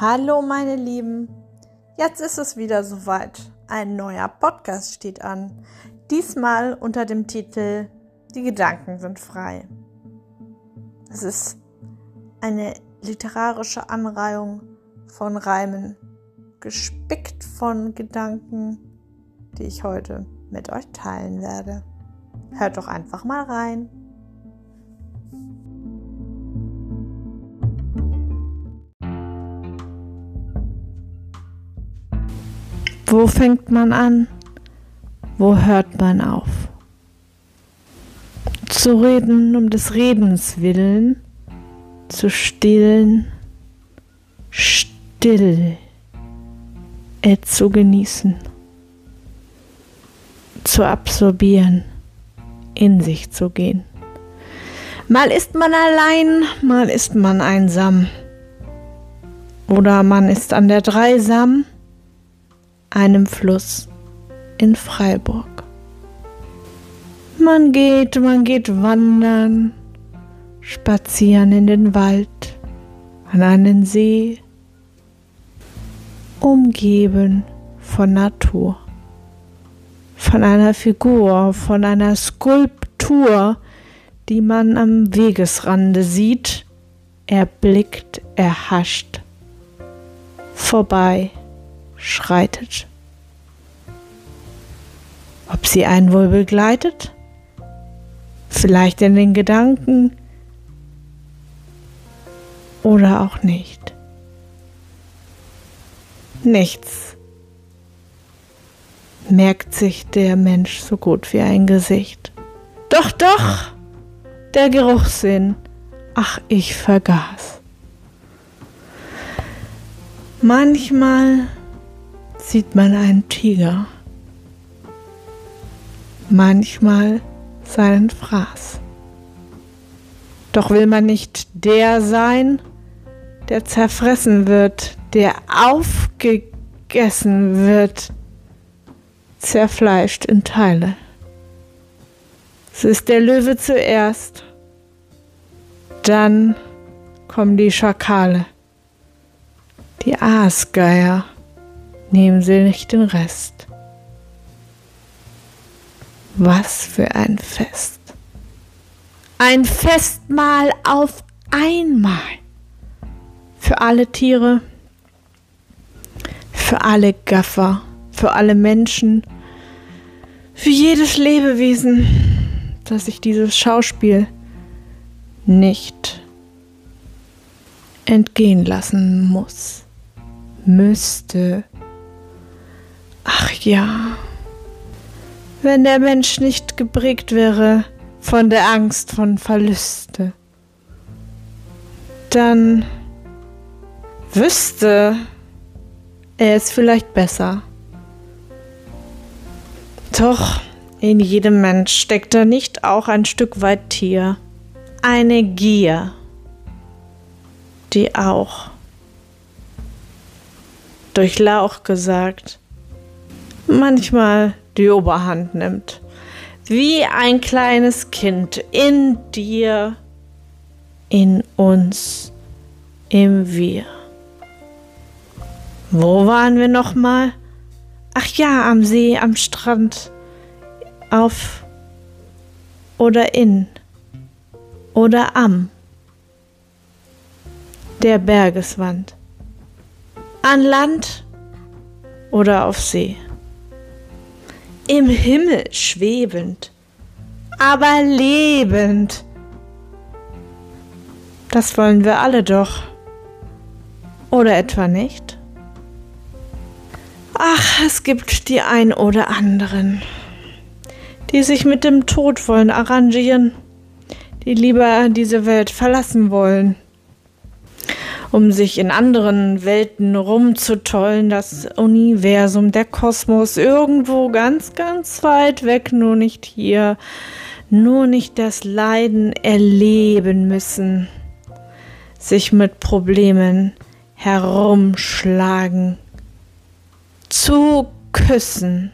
Hallo meine Lieben, jetzt ist es wieder soweit. Ein neuer Podcast steht an. Diesmal unter dem Titel Die Gedanken sind frei. Es ist eine literarische Anreihung von Reimen, gespickt von Gedanken, die ich heute mit euch teilen werde. Hört doch einfach mal rein. Wo fängt man an? Wo hört man auf? Zu reden um des Redens willen, zu stillen, still, et zu genießen, zu absorbieren, in sich zu gehen. Mal ist man allein, mal ist man einsam. Oder man ist an der Dreisam einem Fluss in Freiburg. Man geht, man geht wandern, spazieren in den Wald, an einen See, umgeben von Natur, von einer Figur, von einer Skulptur, die man am Wegesrande sieht, erblickt, erhascht, vorbei schreitet. Ob sie einen wohl begleitet? Vielleicht in den Gedanken oder auch nicht. Nichts merkt sich der Mensch so gut wie ein Gesicht. Doch, doch, der Geruchssinn. Ach, ich vergaß. Manchmal sieht man einen Tiger, manchmal seinen Fraß. Doch will man nicht der sein, der zerfressen wird, der aufgegessen wird, zerfleischt in Teile. Es ist der Löwe zuerst, dann kommen die Schakale, die Aasgeier nehmen Sie nicht den Rest. Was für ein Fest. Ein Festmahl auf einmal. Für alle Tiere, für alle Gaffer, für alle Menschen, für jedes Lebewesen, das sich dieses Schauspiel nicht entgehen lassen muss, müsste. Ja, wenn der Mensch nicht geprägt wäre von der Angst von Verluste, dann wüsste er es vielleicht besser. Doch in jedem Mensch steckt da nicht auch ein Stück weit Tier, eine Gier, die auch durch Lauch gesagt manchmal die Oberhand nimmt. Wie ein kleines Kind in dir, in uns, im Wir. Wo waren wir nochmal? Ach ja, am See, am Strand, auf oder in oder am der Bergeswand, an Land oder auf See im Himmel schwebend, aber lebend. Das wollen wir alle doch. Oder etwa nicht? Ach, es gibt die ein oder anderen, die sich mit dem Tod wollen arrangieren, die lieber diese Welt verlassen wollen um sich in anderen Welten rumzutollen, das Universum, der Kosmos, irgendwo ganz, ganz weit weg, nur nicht hier, nur nicht das Leiden erleben müssen, sich mit Problemen herumschlagen, zu küssen,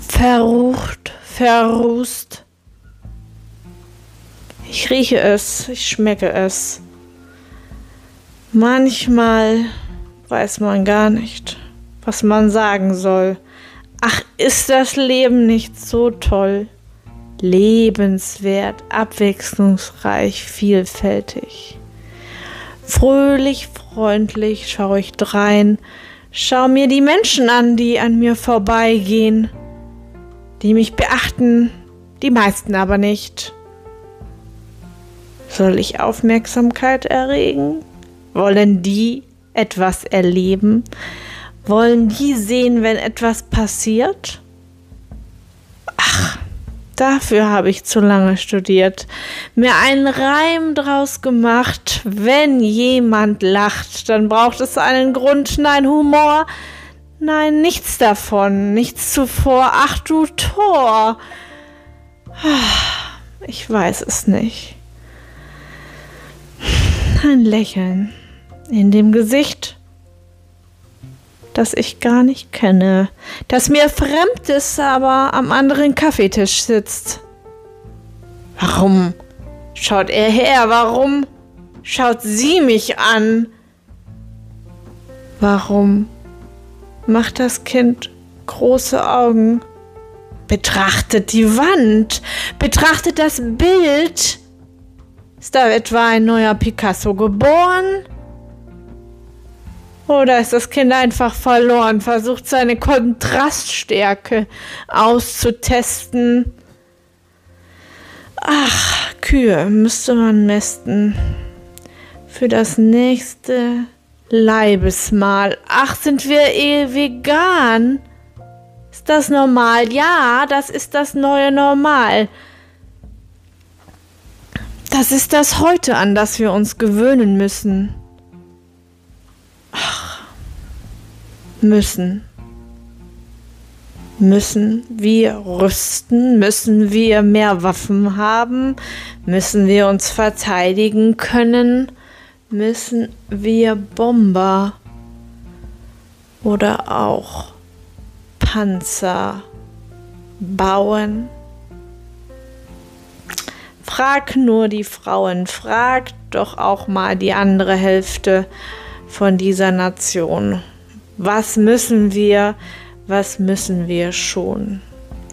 verrucht, verrußt, Ich rieche es, ich schmecke es. Manchmal weiß man gar nicht, was man sagen soll. Ach, ist das Leben nicht so toll? Lebenswert, abwechslungsreich, vielfältig. Fröhlich, freundlich schaue ich drein, schau mir die Menschen an, die an mir vorbeigehen, die mich beachten, die meisten aber nicht. Soll ich Aufmerksamkeit erregen? Wollen die etwas erleben? Wollen die sehen, wenn etwas passiert? Ach, dafür habe ich zu lange studiert, mir einen Reim draus gemacht. Wenn jemand lacht, dann braucht es einen Grund, nein, Humor. Nein, nichts davon, nichts zuvor. Ach du Tor. Ich weiß es nicht ein Lächeln in dem Gesicht, das ich gar nicht kenne, das mir fremd ist, aber am anderen Kaffeetisch sitzt. Warum schaut er her? Warum schaut sie mich an? Warum macht das Kind große Augen? Betrachtet die Wand, betrachtet das Bild, ist da etwa ein neuer Picasso geboren? Oder ist das Kind einfach verloren, versucht seine Kontraststärke auszutesten? Ach, Kühe müsste man mästen. Für das nächste Leibesmahl. Ach, sind wir eh vegan? Ist das normal? Ja, das ist das neue Normal. Das ist das Heute, an das wir uns gewöhnen müssen. Ach, müssen. Müssen wir rüsten? Müssen wir mehr Waffen haben? Müssen wir uns verteidigen können? Müssen wir Bomber oder auch Panzer bauen? Frag nur die Frauen, frag doch auch mal die andere Hälfte von dieser Nation. Was müssen wir, was müssen wir schon?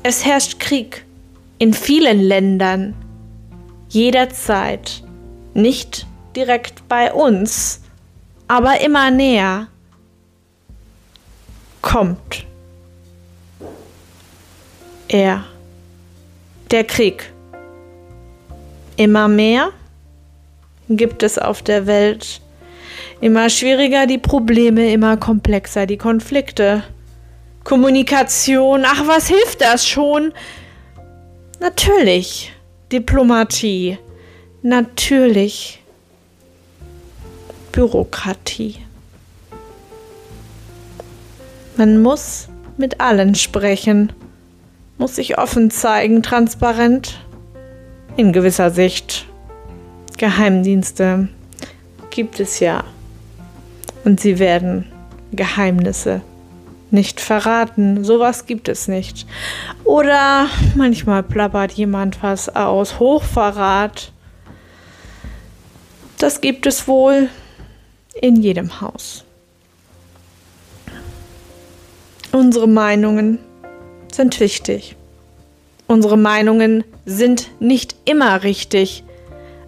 Es herrscht Krieg in vielen Ländern, jederzeit, nicht direkt bei uns, aber immer näher. Kommt er, der Krieg. Immer mehr gibt es auf der Welt. Immer schwieriger die Probleme, immer komplexer die Konflikte. Kommunikation, ach, was hilft das schon? Natürlich Diplomatie, natürlich Bürokratie. Man muss mit allen sprechen, muss sich offen zeigen, transparent in gewisser Sicht. Geheimdienste gibt es ja. Und sie werden Geheimnisse nicht verraten. Sowas gibt es nicht. Oder manchmal plappert jemand was aus. Hochverrat. Das gibt es wohl in jedem Haus. Unsere Meinungen sind wichtig. Unsere Meinungen sind nicht immer richtig,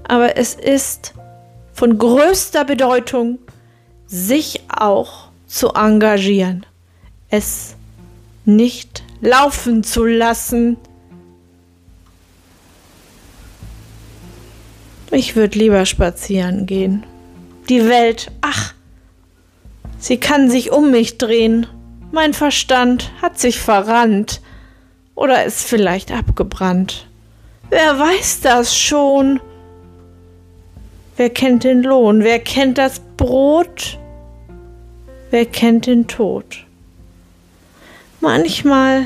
aber es ist von größter Bedeutung, sich auch zu engagieren, es nicht laufen zu lassen. Ich würde lieber spazieren gehen. Die Welt, ach, sie kann sich um mich drehen. Mein Verstand hat sich verrannt oder ist vielleicht abgebrannt. Wer weiß das schon? Wer kennt den Lohn? Wer kennt das Brot? Wer kennt den Tod? Manchmal,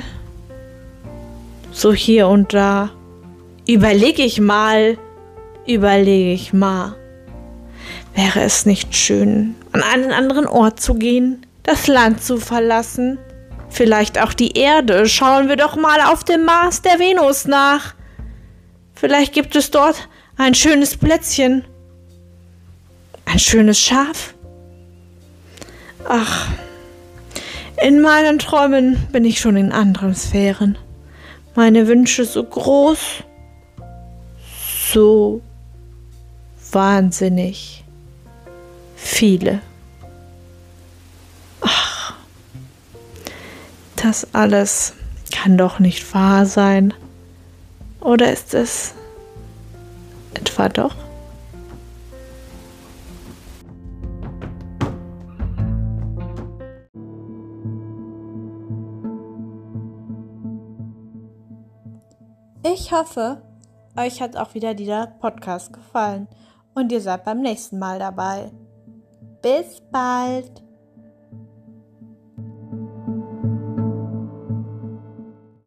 so hier und da, überlege ich mal, überlege ich mal. Wäre es nicht schön, an einen anderen Ort zu gehen, das Land zu verlassen? Vielleicht auch die Erde. Schauen wir doch mal auf dem Mars der Venus nach. Vielleicht gibt es dort Ein schönes Plätzchen? Ein schönes Schaf? Ach, in meinen Träumen bin ich schon in anderen Sphären. Meine Wünsche so groß, so wahnsinnig viele. Ach, das alles kann doch nicht wahr sein. Oder ist es etwa doch? Ich hoffe, euch hat auch wieder dieser Podcast gefallen und ihr seid beim nächsten Mal dabei. Bis bald!